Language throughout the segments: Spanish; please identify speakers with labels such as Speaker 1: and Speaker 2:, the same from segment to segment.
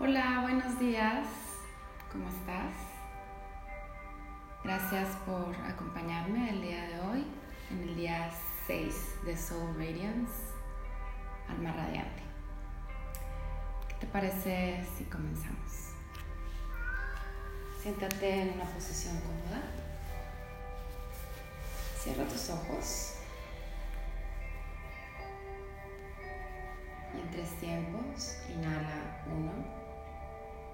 Speaker 1: Hola, buenos días. ¿Cómo estás? Gracias por acompañarme el día de hoy, en el día 6 de Soul Radiance, Alma Radiante. ¿Qué te parece si comenzamos? Siéntate en una posición cómoda. Cierra tus ojos. Y en tres tiempos, inhala uno,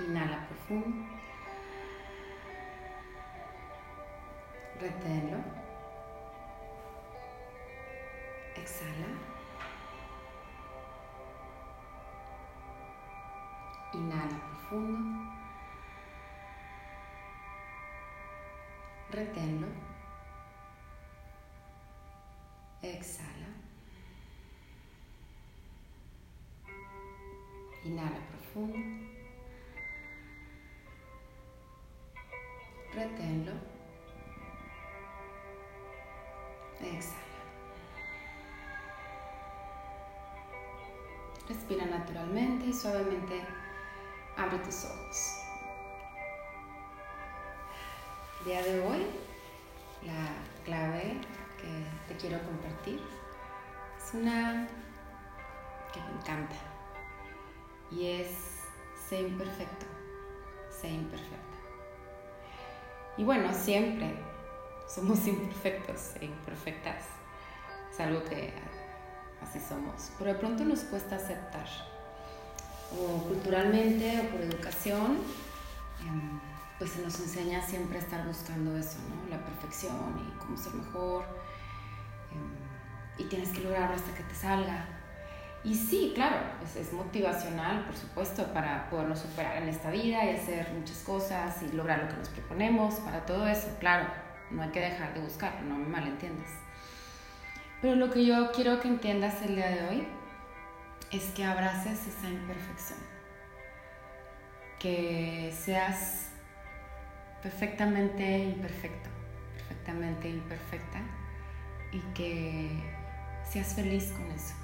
Speaker 1: Inhala profundo. Reténlo. Exhala. Inhala profundo. Reténlo. Exhala. Inhala profundo. Reténlo. Exhala. Respira naturalmente y suavemente abre tus ojos. El día de hoy, la clave que te quiero compartir es una que me encanta y es sé imperfecto, sé imperfecta. Y bueno, siempre somos imperfectos e imperfectas. Es algo que así somos. Pero de pronto nos cuesta aceptar. O culturalmente o por educación, em, pues se nos enseña siempre a estar buscando eso, ¿no? La perfección y cómo ser mejor. Em, y tienes que lograrlo hasta que te salga. Y sí, claro, pues es motivacional, por supuesto, para podernos superar en esta vida y hacer muchas cosas y lograr lo que nos proponemos, para todo eso, claro, no hay que dejar de buscar, no me malentiendas. Pero lo que yo quiero que entiendas el día de hoy es que abraces esa imperfección, que seas perfectamente imperfecto, perfectamente imperfecta y que seas feliz con eso.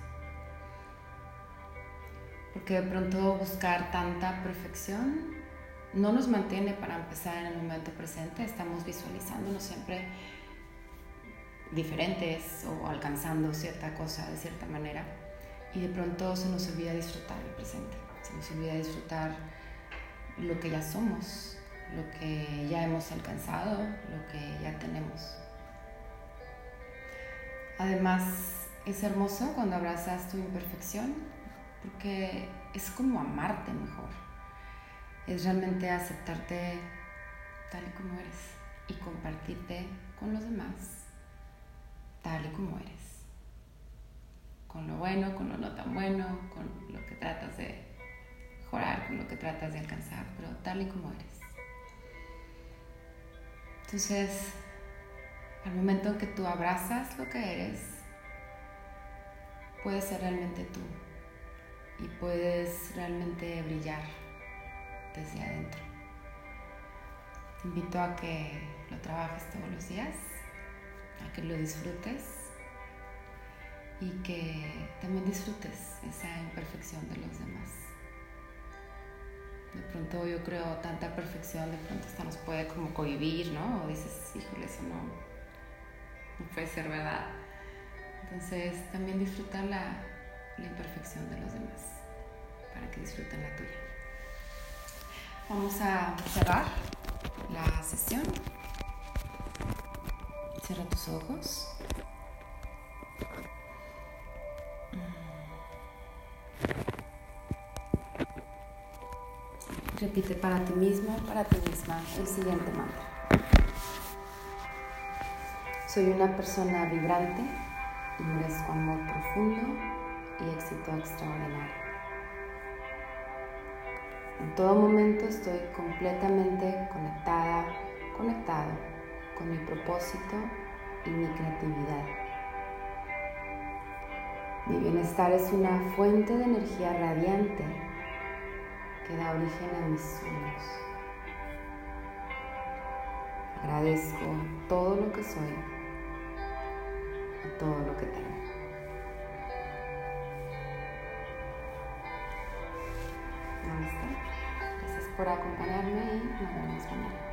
Speaker 1: Porque de pronto buscar tanta perfección no nos mantiene para empezar en el momento presente, estamos visualizándonos siempre diferentes o alcanzando cierta cosa de cierta manera y de pronto se nos olvida disfrutar el presente, se nos olvida disfrutar lo que ya somos, lo que ya hemos alcanzado, lo que ya tenemos. Además, es hermoso cuando abrazas tu imperfección porque es como amarte mejor, es realmente aceptarte tal y como eres y compartirte con los demás tal y como eres. Con lo bueno, con lo no tan bueno, con lo que tratas de mejorar, con lo que tratas de alcanzar, pero tal y como eres. Entonces, al momento que tú abrazas lo que eres, puedes ser realmente tú puedes realmente brillar desde adentro. Te invito a que lo trabajes todos los días a que lo disfrutes y que también disfrutes esa imperfección de los demás. De pronto yo creo tanta perfección, de pronto hasta nos puede como cohibir, ¿no? O dices, híjole, eso no, puede ser verdad. Entonces también disfrutar la, la imperfección de los demás, para que disfruten la tuya. Vamos a cerrar la sesión. Cierra tus ojos. Repite para ti mismo, para ti misma, el siguiente mantra. Soy una persona vibrante y merezco amor profundo y éxito extraordinario. En todo momento estoy completamente conectada, conectado con mi propósito y mi creatividad. Mi bienestar es una fuente de energía radiante que da origen a mis sueños. Agradezco todo lo que soy y todo lo que tengo. Gracias por acompañarme y nos vemos mañana.